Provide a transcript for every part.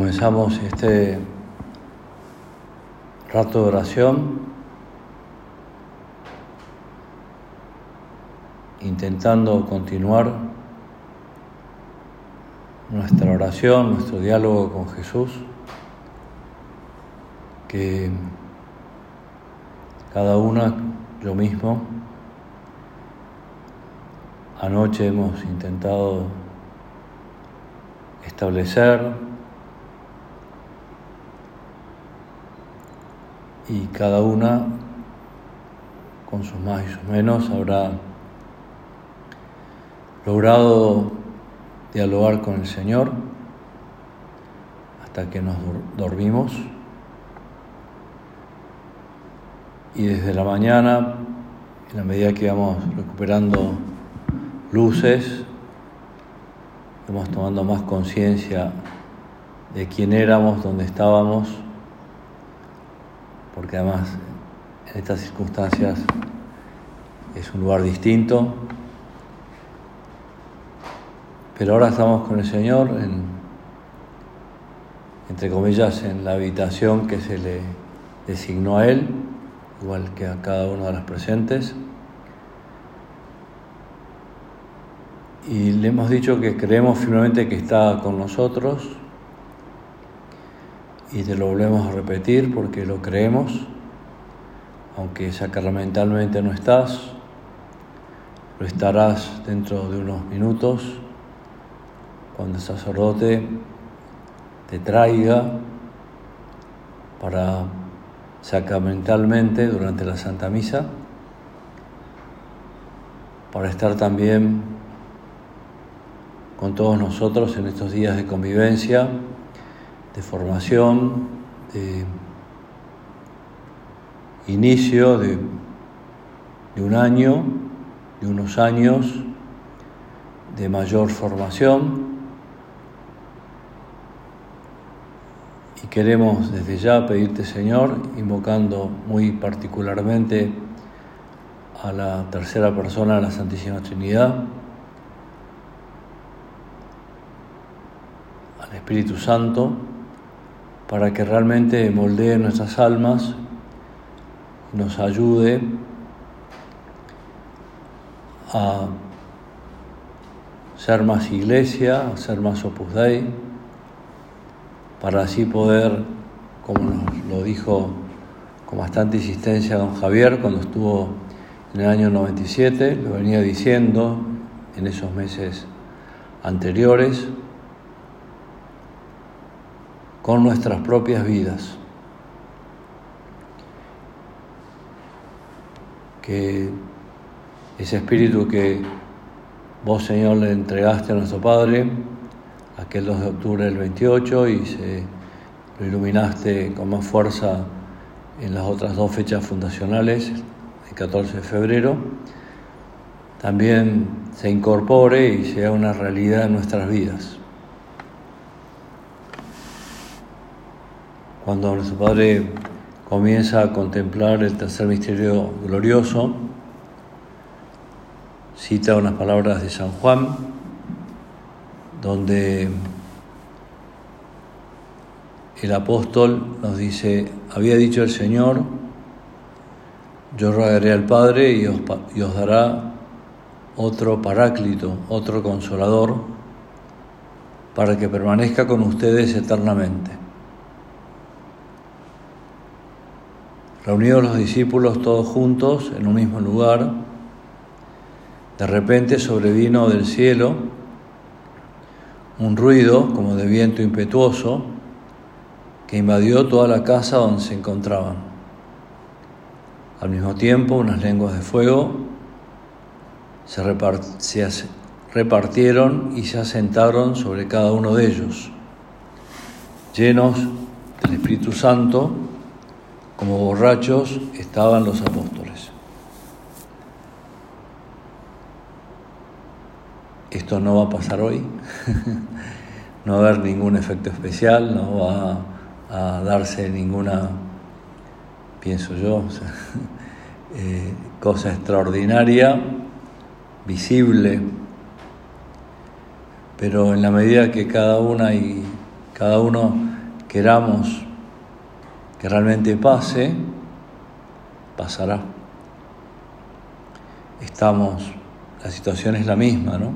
comenzamos este rato de oración intentando continuar nuestra oración, nuestro diálogo con Jesús, que cada una, yo mismo, anoche hemos intentado establecer y cada una con sus más y sus menos habrá logrado dialogar con el Señor hasta que nos dormimos. Y desde la mañana, en la medida que íbamos recuperando luces, vamos tomando más conciencia de quién éramos, dónde estábamos, porque además en estas circunstancias es un lugar distinto. Pero ahora estamos con el Señor, entre comillas, en la habitación que se le designó a Él, igual que a cada uno de los presentes. y le hemos dicho que creemos firmemente que está con nosotros y te lo volvemos a repetir porque lo creemos, aunque sacramentalmente no estás, lo estarás dentro de unos minutos cuando el sacerdote te traiga para sacramentalmente durante la Santa Misa, para estar también con todos nosotros en estos días de convivencia, de formación, de inicio de, un año, de unos años de mayor formación. Y queremos desde ya pedirte, Señor, invocando muy particularmente a la tercera persona de la Santísima Trinidad, Espíritu Santo para que realmente moldee nuestras almas, nos ayude a ser más iglesia, a ser más opus dei, para así poder, como nos lo dijo con bastante insistencia don Javier cuando estuvo en el año 97, lo venía diciendo en esos meses anteriores, con nuestras propias vidas. Que ese espíritu que vos, Señor, le entregaste a nuestro Padre aquel 2 de octubre del 28 y se lo iluminaste con más fuerza en las otras dos fechas fundacionales, el 14 de febrero, también se incorpore y sea una realidad en nuestras vidas. Cuando nuestro Padre comienza a contemplar el tercer misterio glorioso, cita unas palabras de San Juan, donde el apóstol nos dice, había dicho el Señor, yo rogaré al Padre y os, y os dará otro paráclito, otro consolador, para que permanezca con ustedes eternamente. Reunidos los discípulos todos juntos en un mismo lugar, de repente sobrevino del cielo un ruido como de viento impetuoso que invadió toda la casa donde se encontraban. Al mismo tiempo, unas lenguas de fuego se, repartieron y se asentaron sobre cada uno de ellos. Llenos del Espíritu Santo, como borrachos estaban los apóstoles. Esto no va a pasar hoy, no va a haber ningún efecto especial, no va a darse ninguna, pienso yo, eh, cosa extraordinaria, visible, pero en la medida que cada una y cada uno queramos que realmente pase, pasará. Estamos, la situación es la misma, ¿no?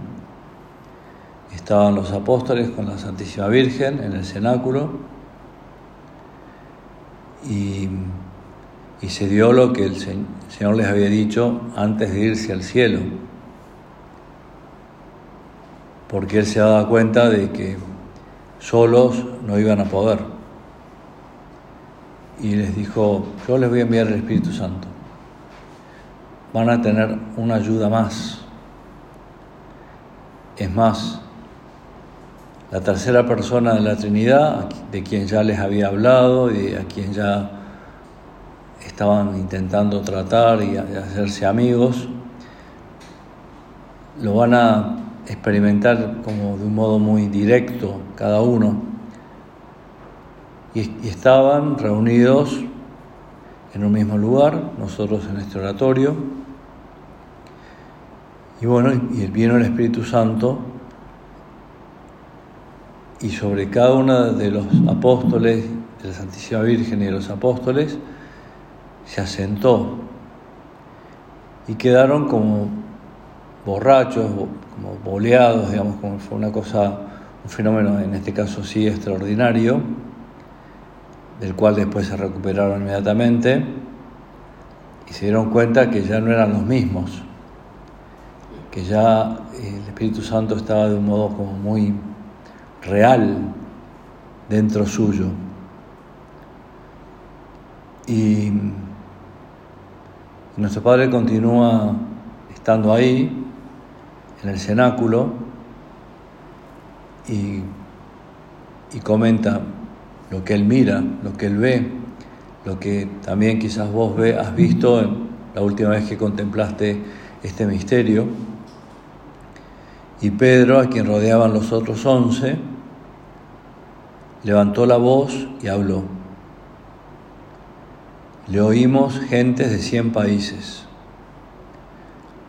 Estaban los apóstoles con la Santísima Virgen en el cenáculo y, y se dio lo que el Señor les había dicho antes de irse al cielo, porque Él se daba cuenta de que solos no iban a poder. Y les dijo, yo les voy a enviar el Espíritu Santo. Van a tener una ayuda más. Es más, la tercera persona de la Trinidad, de quien ya les había hablado y a quien ya estaban intentando tratar y hacerse amigos, lo van a experimentar como de un modo muy directo cada uno. Y, estaban reunidos en un mismo lugar, nosotros en este oratorio. Y bueno, y vino el Espíritu Santo. Y sobre cada uno de los apóstoles, de la Santísima Virgen y de los apóstoles, se asentó. Y quedaron como borrachos, como boleados, digamos, como fue una cosa, un fenómeno en este caso sí extraordinario, del cual después se recuperaron inmediatamente y se dieron cuenta que ya no eran los mismos, que ya el Espíritu Santo estaba de un modo como muy real dentro suyo. Y nuestro Padre continúa estando ahí, en el cenáculo, y, y comenta lo que él mira, lo que él ve, lo que también quizás vos ve, has visto la última vez que contemplaste este misterio. Y Pedro, a quien rodeaban los otros once, levantó la voz y habló. Le oímos gentes de cien países.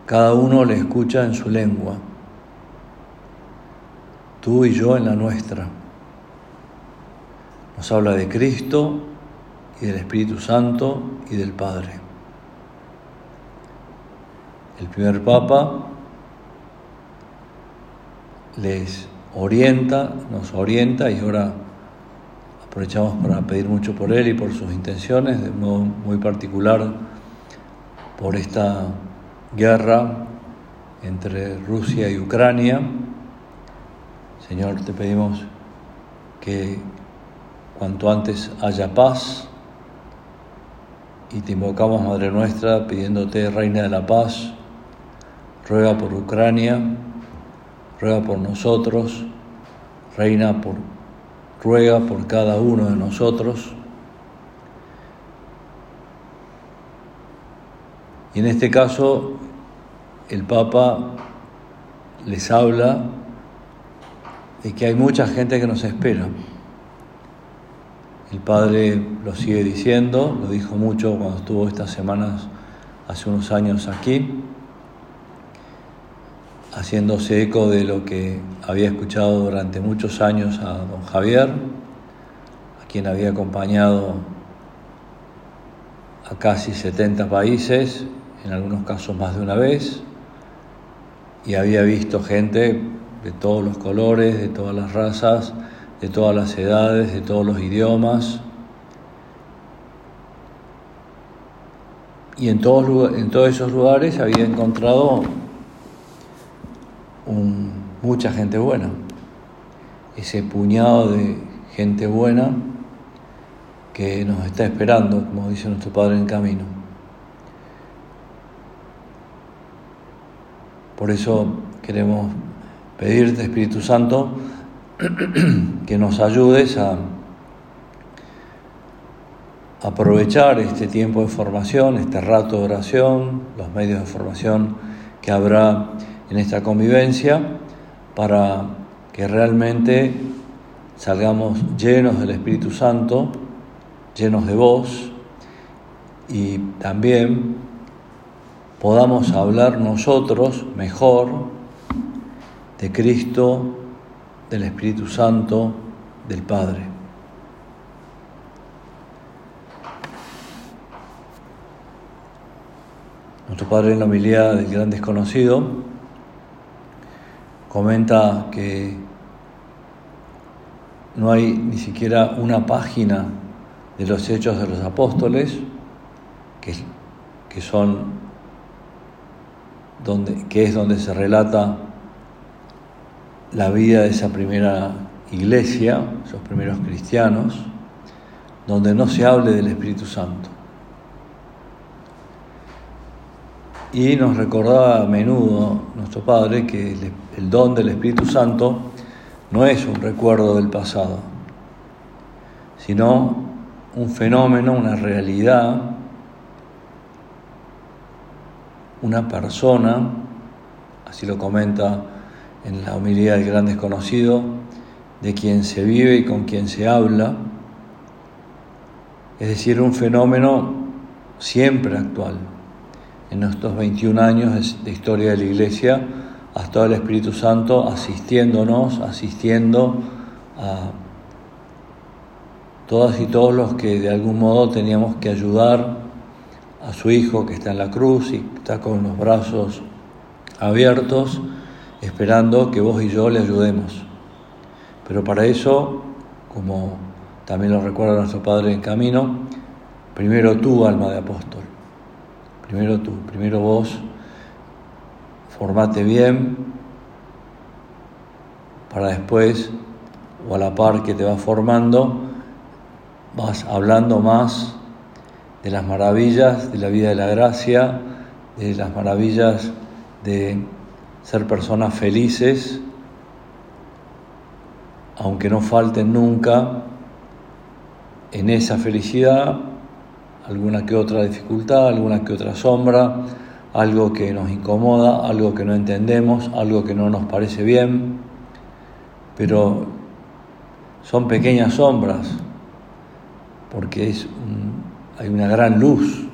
Cada uno le escucha en su lengua. Tú y yo en la nuestra. Nos habla de Cristo y del Espíritu Santo y del Padre. El primer Papa les orienta, nos orienta y ahora Aprovechamos para pedir mucho por él y por sus intenciones, de modo muy particular por esta guerra entre Rusia y Ucrania. Señor, te pedimos que cuanto antes haya paz y te invocamos, Madre nuestra, pidiéndote, Reina de la Paz, ruega por Ucrania, ruega por nosotros, Reina por ruega por cada uno de nosotros. Y en este caso, el Papa les habla de que hay mucha gente que nos espera. El Padre lo sigue diciendo, lo dijo mucho cuando estuvo estas semanas, hace unos años aquí, haciéndose eco de lo que había escuchado durante muchos años a don Javier, a quien había acompañado a casi 70 países, en algunos casos más de una vez, y había visto gente de todos los colores, de todas las razas, de todas las edades, de todos los idiomas. Y en todos, en todos esos lugares había encontrado mucha gente buena. Ese puñado de gente buena que nos está esperando, como dice nuestro Padre en camino. Por eso queremos pedirte, Espíritu Santo, que nos ayudes a aprovechar este tiempo de formación, este rato de oración, los medios de formación que habrá en esta convivencia para que realmente salgamos llenos del Espíritu Santo, llenos de voz y también podamos hablar nosotros mejor de Cristo, del Espíritu Santo, del Padre. Nuestro Padre en la homilía del gran desconocido comenta que no hay ni siquiera una página de los hechos de los apóstoles, que, que son donde, que es donde se relata la vida de esa primera iglesia, esos primeros cristianos, donde no se hable del Espíritu Santo. Y nos recordaba a menudo nuestro Padre que el don del Espíritu Santo no es un recuerdo del pasado, sino un fenómeno, una realidad, una persona, así lo comenta en la homilía del gran desconocido, de quien se vive y con quien se habla, es decir, un fenómeno siempre actual. En estos 21 años de historia de la Iglesia, hasta el Espíritu Santo asistiéndonos, asistiendo a todas y todos los que de algún modo teníamos que ayudar a su hijo que está en la cruz y está con los brazos abiertos, esperando que vos y yo le ayudemos. Pero para eso, como también lo recuerda nuestro Padre en camino, primero tú, alma de apóstol, primero tú, primero vos, formate bien para después, o a la par que te vas formando, vas hablando más de las maravillas de la vida de la gracia, de las maravillas de ser personas felices, aunque no falten nunca en esa felicidad alguna que otra dificultad, alguna que otra sombra, algo que nos incomoda, algo que no entendemos, algo que no nos parece bien, pero son pequeñas sombras porque es hay una gran luz.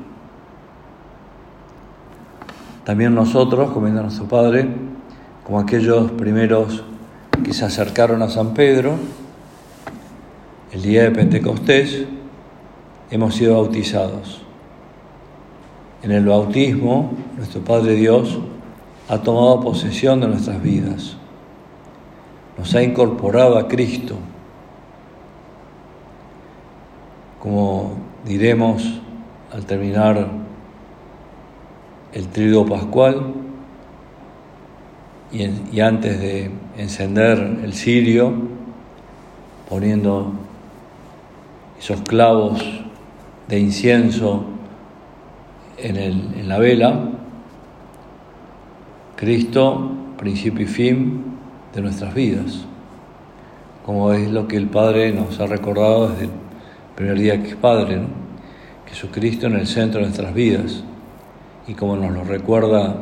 También nosotros, como nuestro Padre, como aquellos primeros que se acercaron a San Pedro, el día de Pentecostés, hemos sido bautizados. En el bautismo, nuestro Padre Dios ha tomado posesión de nuestras vidas, nos ha incorporado a Cristo como diremos al terminar el trigo pascual y, antes de encender el cirio, poniendo esos clavos de incienso en, en la vela, Cristo, principio y fin de nuestras vidas, como es lo que el Padre nos ha recordado desde primer día que es Padre, ¿no? Jesucristo en el centro de nuestras vidas. Y como nos lo recuerda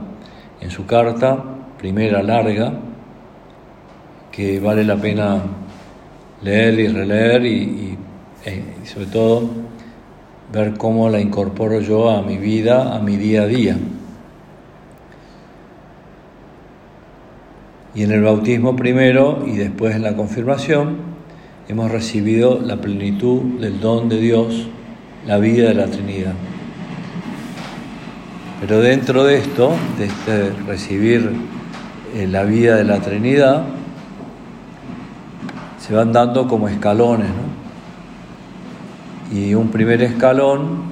en su carta, primera larga, que vale la pena leer y releer y, eh, y, sobre todo ver cómo la incorporo yo a mi vida, a mi día a día. Y en el bautismo primero y después en la confirmación, hemos recibido la plenitud del don de Dios, la vida de la Trinidad. Pero dentro de esto, de este recibir eh, la vida de la Trinidad, se van dando como escalones, ¿no? Y un primer escalón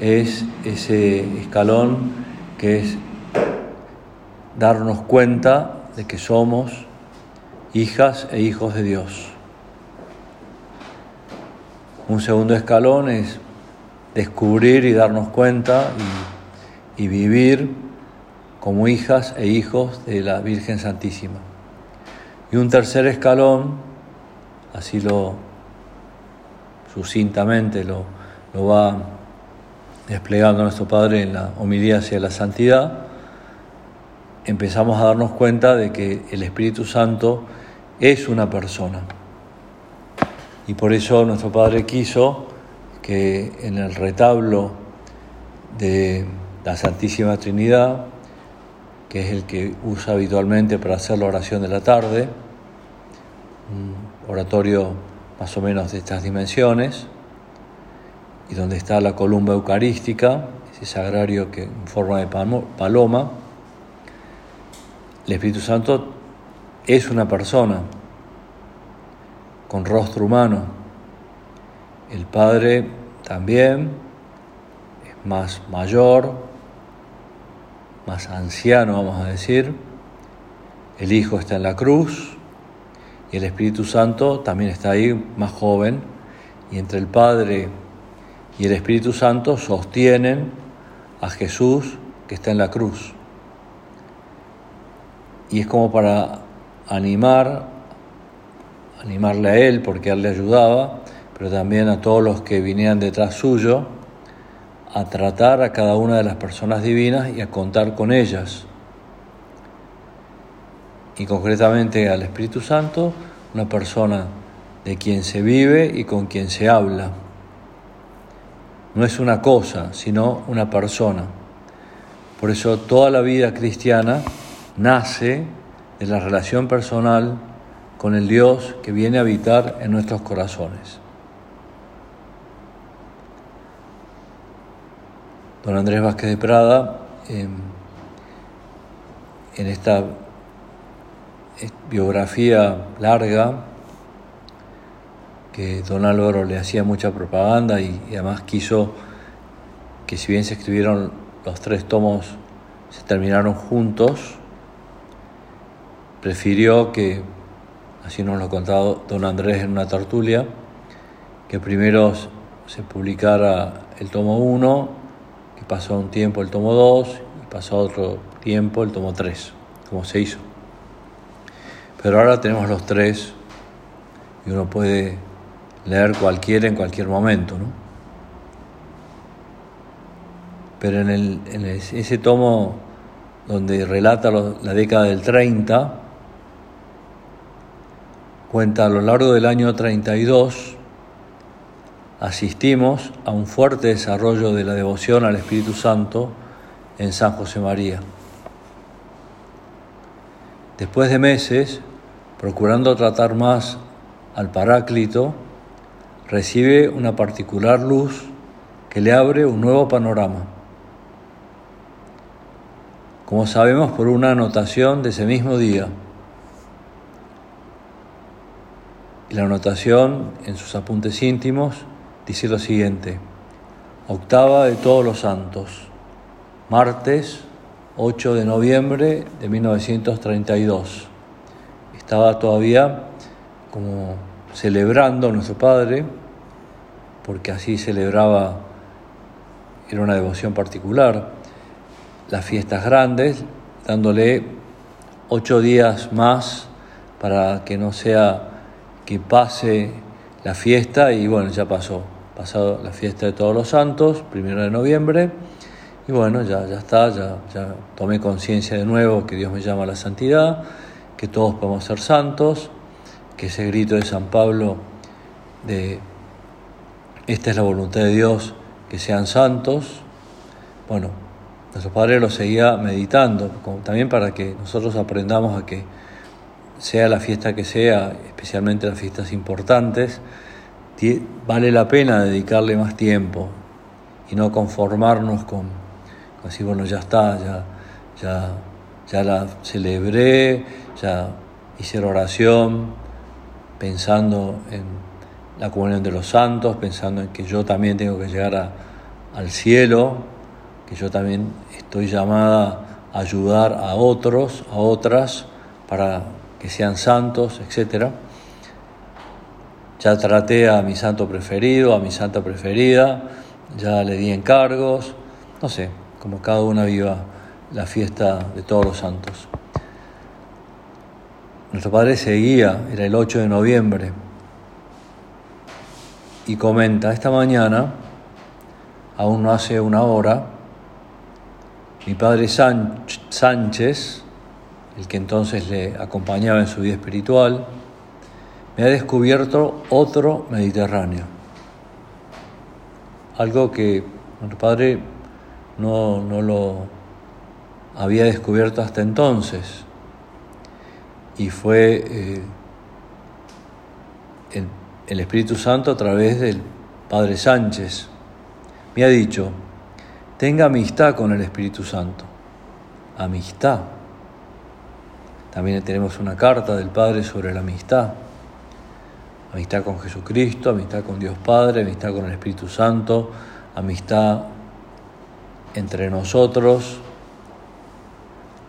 es ese escalón que es darnos cuenta de que somos hijas e hijos de Dios. Un segundo escalón es descubrir y darnos cuenta y, vivir como hijas e hijos de la Virgen Santísima. Y un tercer escalón, así lo sucintamente lo, lo va desplegando nuestro Padre en la homilía hacia la santidad, empezamos a darnos cuenta de que el Espíritu Santo es una persona. Y por eso nuestro Padre quiso que en el retablo de la Santísima Trinidad, que es el que usa habitualmente para hacer la oración de la tarde, un oratorio más o menos de estas dimensiones, y donde está la columna eucarística, ese sagrario que en forma de paloma, el Espíritu Santo es una persona con rostro humano. El Padre también es más mayor, más anciano, vamos a decir. El Hijo está en la cruz y el Espíritu Santo también está ahí, más joven. Y entre el Padre y el Espíritu Santo sostienen a Jesús que está en la cruz. Y es como para animar, animarle a él porque él le ayudaba, pero también a todos los que vinieran detrás suyo, a tratar a cada una de las personas divinas y a contar con ellas. Y concretamente al Espíritu Santo, una persona de quien se vive y con quien se habla. No es una cosa, sino una persona. Por eso toda la vida cristiana nace de la relación personal con el Dios que viene a habitar en nuestros corazones. Don Andrés Vázquez de Prada, em, en esta biografía larga, que don Álvaro le hacía mucha propaganda y, además quiso que si bien se escribieron los tres tomos, se terminaron juntos, prefirió que, así nos lo ha contado don Andrés en una tertulia, que primero se publicara el tomo 1, que pasó un tiempo el tomo 2 y pasó otro tiempo el tomo 3, como se hizo. Pero ahora tenemos los tres y uno puede leer cualquiera en cualquier momento, ¿no? Pero en, el, en ese tomo donde relata la década del 30, cuenta a lo largo del año 32 asistimos a un fuerte desarrollo de la devoción al Espíritu Santo en San José María. Después de meses, procurando tratar más al Paráclito, recibe una particular luz que le abre un nuevo panorama. Como sabemos por una anotación de ese mismo día, Y la anotación en sus apuntes íntimos dice lo siguiente, octava de todos los santos, martes 8 de noviembre de 1932. Estaba todavía como celebrando a nuestro Padre, porque así celebraba, era una devoción particular, las fiestas grandes, dándole ocho días más para que no sea que pase la fiesta y bueno, ya pasó, pasado la fiesta de todos los santos, primero de noviembre, y bueno, ya, ya está, ya, ya tomé conciencia de nuevo que Dios me llama a la santidad, que todos podemos ser santos, que ese grito de San Pablo de esta es la voluntad de Dios, que sean santos, bueno, nuestro Padre lo seguía meditando, también para que nosotros aprendamos a que sea la fiesta que sea, especialmente las fiestas importantes, vale la pena dedicarle más tiempo y no conformarnos con, así, bueno, ya está, ya, ya, ya la celebré, ya hice oración, pensando en la comunión de los santos, pensando en que yo también tengo que llegar al cielo, que yo también estoy llamada a ayudar a otros, a otras, para que sean santos, etc. Ya traté a mi santo preferido, a mi santa preferida, ya le di encargos, no sé, como cada una viva la fiesta de todos los santos. Nuestro padre seguía, era el 8 de noviembre, y comenta, esta mañana, aún no hace una hora, mi padre Sánchez, el que entonces le acompañaba en su vida espiritual, me ha descubierto otro Mediterráneo. Algo que mi padre no, lo había descubierto hasta entonces. Y fue eh, el Espíritu Santo a través del Padre Sánchez. Me ha dicho, tenga amistad con el Espíritu Santo. Amistad. También tenemos una carta del Padre sobre la amistad. Amistad con Jesucristo, amistad con Dios Padre, amistad con el Espíritu Santo, amistad entre nosotros,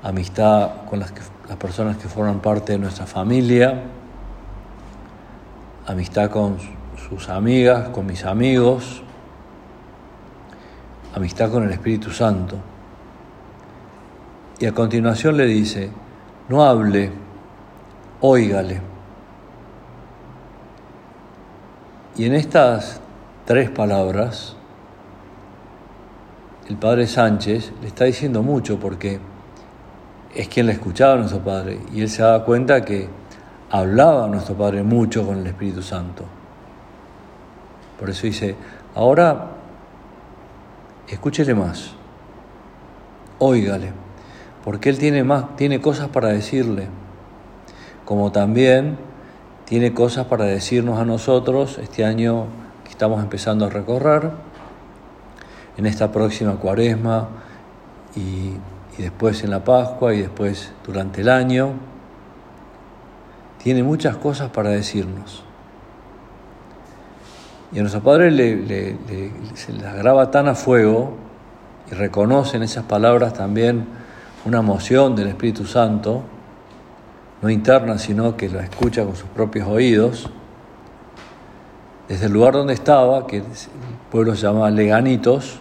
amistad con las, personas que forman parte de nuestra familia, amistad con sus amigas, con mis amigos, amistad con el Espíritu Santo. Y a continuación le dice, no hable, óigale. Y en estas tres palabras, el padre Sánchez le está diciendo mucho porque es quien le escuchaba a nuestro Padre y él se daba cuenta que hablaba a nuestro Padre mucho con el Espíritu Santo. Por eso dice, ahora escúchele más, óigale, porque Él tiene, más, tiene cosas para decirle, como también tiene cosas para decirnos a nosotros este año que estamos empezando a recorrer, en esta próxima cuaresma y después en la Pascua y después durante el año. Tiene muchas cosas para decirnos. Y a nuestro Padre le, se las graba tan a fuego y reconoce en esas palabras también una emoción del Espíritu Santo, no interna, sino que la escucha con sus propios oídos, desde el lugar donde estaba, que el pueblo se llama Leganitos,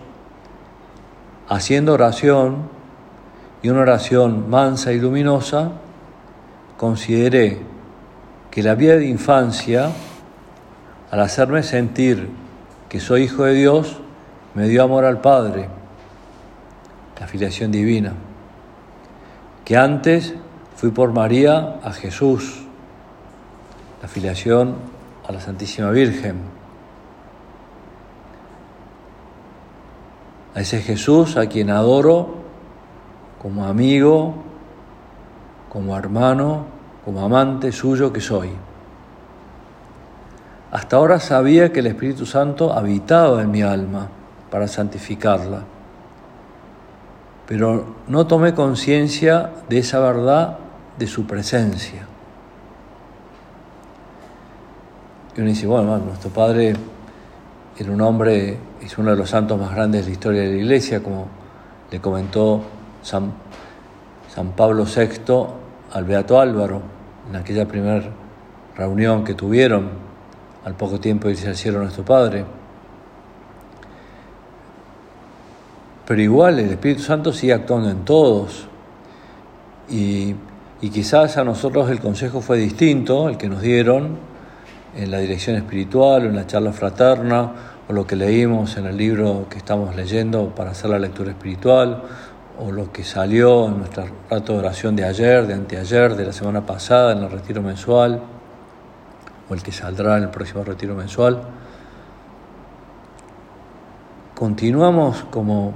haciendo oración y una oración mansa y luminosa, consideré que la vida de infancia, al hacerme sentir que soy hijo de Dios, me dio amor al Padre, la filiación divina, que antes fui por María a Jesús, la filiación a la Santísima Virgen, a ese Jesús a quien adoro como amigo, como hermano, como amante suyo que soy. Hasta ahora sabía que el Espíritu Santo habitaba en mi alma para santificarla, pero no tomé conciencia de esa verdad de su presencia. Y uno dice, bueno, nuestro Padre era un hombre, es uno de los santos más grandes de la historia de la Iglesia, como le comentó San, San Pablo VI al Beato Álvaro, en aquella primera reunión que tuvieron al poco tiempo de irse al cielo nuestro Padre. Pero igual el Espíritu Santo sigue actuando en todos. Y, y, quizás a nosotros el consejo fue distinto, el que nos dieron en la dirección espiritual o en la charla fraterna o lo que leímos en el libro que estamos leyendo para hacer la lectura espiritual o lo que salió en nuestro rato de oración de ayer, de anteayer, de la semana pasada en el retiro mensual, o el que saldrá en el próximo retiro mensual. Continuamos como,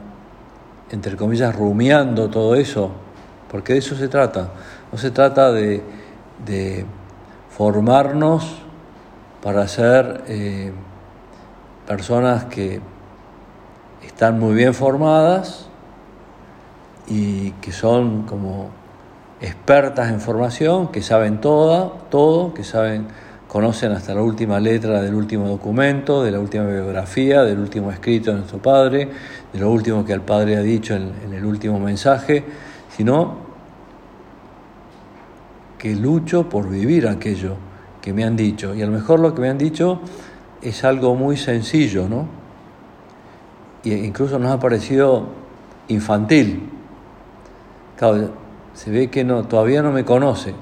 entre comillas, rumiando todo eso, porque de eso se trata. No se trata de, formarnos para ser eh, personas que están muy bien formadas, y que son como expertas en formación, que saben toda, todo, que saben, conocen hasta la última letra del último documento, de la última biografía, del último escrito de nuestro Padre, de lo último que el Padre ha dicho en, en el último mensaje, sino que lucho por vivir aquello que me han dicho. Y a lo mejor lo que me han dicho es algo muy sencillo, ¿no? E incluso nos ha parecido infantil, se ve que no, todavía no me conoce.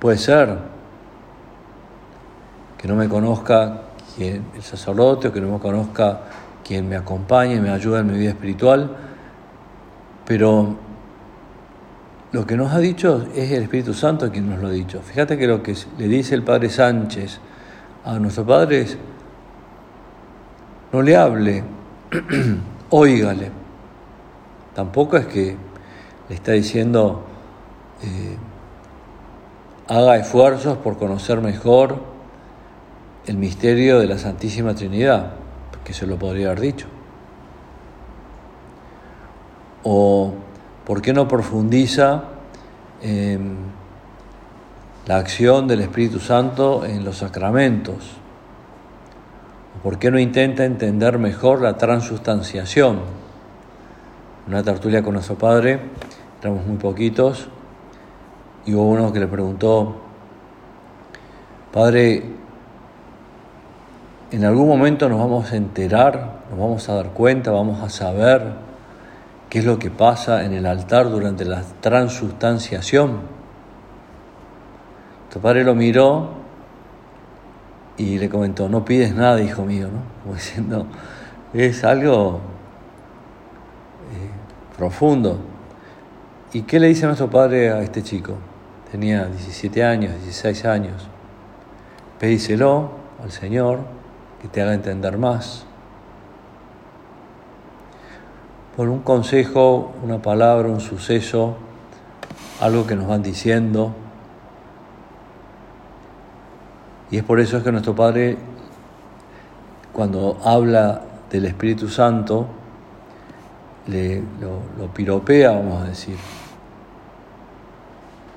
Puede ser que no me conozca quien, el sacerdote o que no me conozca quien me acompaña y me ayuda en mi vida espiritual, pero lo que nos ha dicho es el Espíritu Santo quien nos lo ha dicho. Fíjate que lo que le dice el Padre Sánchez a nuestro Padre es, no le hable, óigale. Tampoco es que le está diciendo, eh, haga esfuerzos por conocer mejor el misterio de la Santísima Trinidad, que se lo podría haber dicho. o por qué no profundiza la acción del Espíritu Santo en los sacramentos, por qué no intenta entender mejor la transustanciación. Una tertulia con nuestro padre, éramos muy poquitos, y hubo uno que le preguntó, Padre, en algún momento nos vamos a enterar, nos vamos a dar cuenta, vamos a saber qué es lo que pasa en el altar durante la transustanciación. Tu padre lo miró y le comentó, no pides nada, hijo mío, ¿no? Como diciendo, es algo eh, profundo. ¿Y qué le dice nuestro padre a este chico? Tenía 17 años, 16 años. Pedíselo al Señor que te haga entender más. Por un consejo, una palabra, un suceso, algo que nos van diciendo. Y es por eso que nuestro Padre, cuando habla del Espíritu Santo, lo, lo piropea, vamos a decir,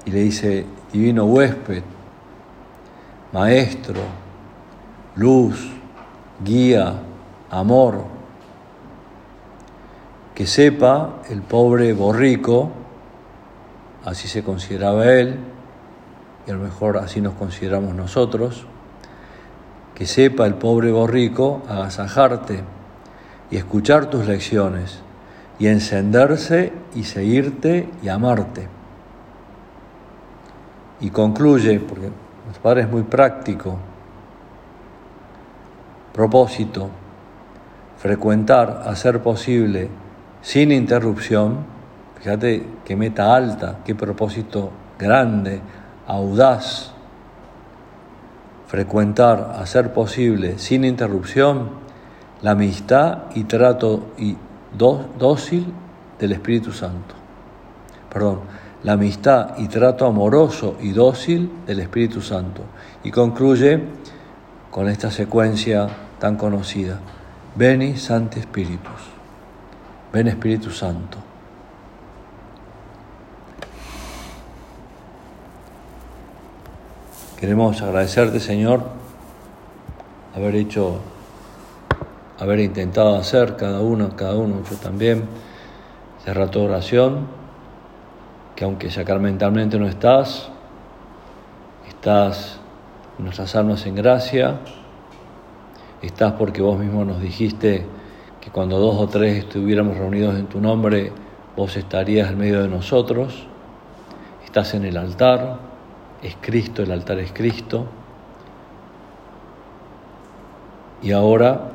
y le dice, divino huésped, maestro, luz, guía, amor, que sepa el pobre borrico, así se consideraba él, y a lo mejor así nos consideramos nosotros, que sepa el pobre borrico agasajarte y escuchar tus lecciones y encenderse y seguirte y amarte. Y concluye, porque nuestro Padre es muy práctico, propósito, frecuentar, hacer posible, sin interrupción, fíjate qué meta alta, qué propósito grande, audaz, frecuentar, hacer posible, sin interrupción, la amistad y trato y dócil del Espíritu Santo. Perdón, la amistad y trato amoroso y dócil del Espíritu Santo. Y concluye con esta secuencia tan conocida. Veni Santi Spiritus. Ven Espíritu Santo. Queremos agradecerte, Señor, haber hecho, haber intentado hacer cada uno, cada uno, yo también, ese rato de oración, que aunque sacramentalmente no estás, estás nuestras almas en gracia. Estás porque vos mismo nos dijiste que cuando dos o tres estuviéramos reunidos en tu nombre, vos estarías en medio de nosotros. Estás en el altar, es Cristo, el altar es Cristo. Y ahora,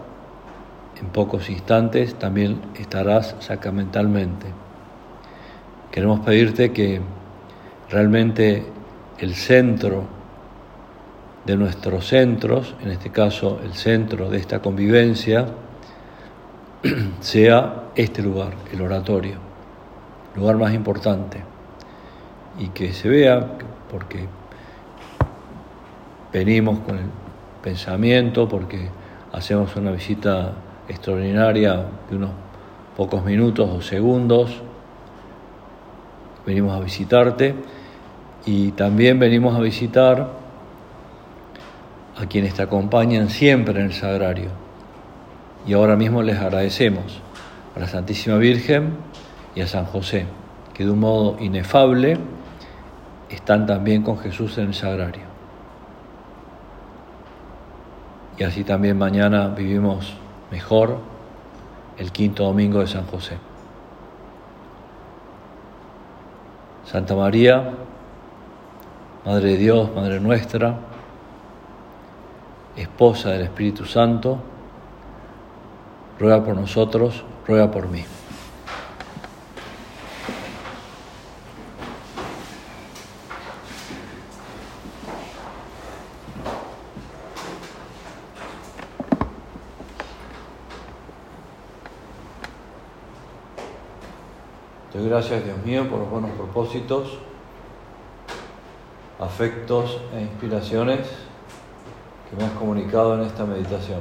en pocos instantes, también estarás sacramentalmente. Queremos pedirte que realmente el centro de nuestros centros, en este caso el centro de esta convivencia, sea este lugar, el oratorio, lugar más importante, y que se vea, porque venimos con el pensamiento, porque hacemos una visita extraordinaria de unos pocos minutos o segundos, venimos a visitarte y también venimos a visitar a quienes te acompañan siempre en el sagrario. Y ahora mismo les agradecemos a la Santísima Virgen y a San José, que de un modo inefable están también con Jesús en el sagrario. Y así también mañana vivimos mejor el quinto domingo de San José. Santa María, Madre de Dios, Madre nuestra, esposa del Espíritu Santo, ruega por nosotros, ruega por mí. doy gracias, Dios mío, por los buenos propósitos, afectos e inspiraciones que me has comunicado en esta meditación.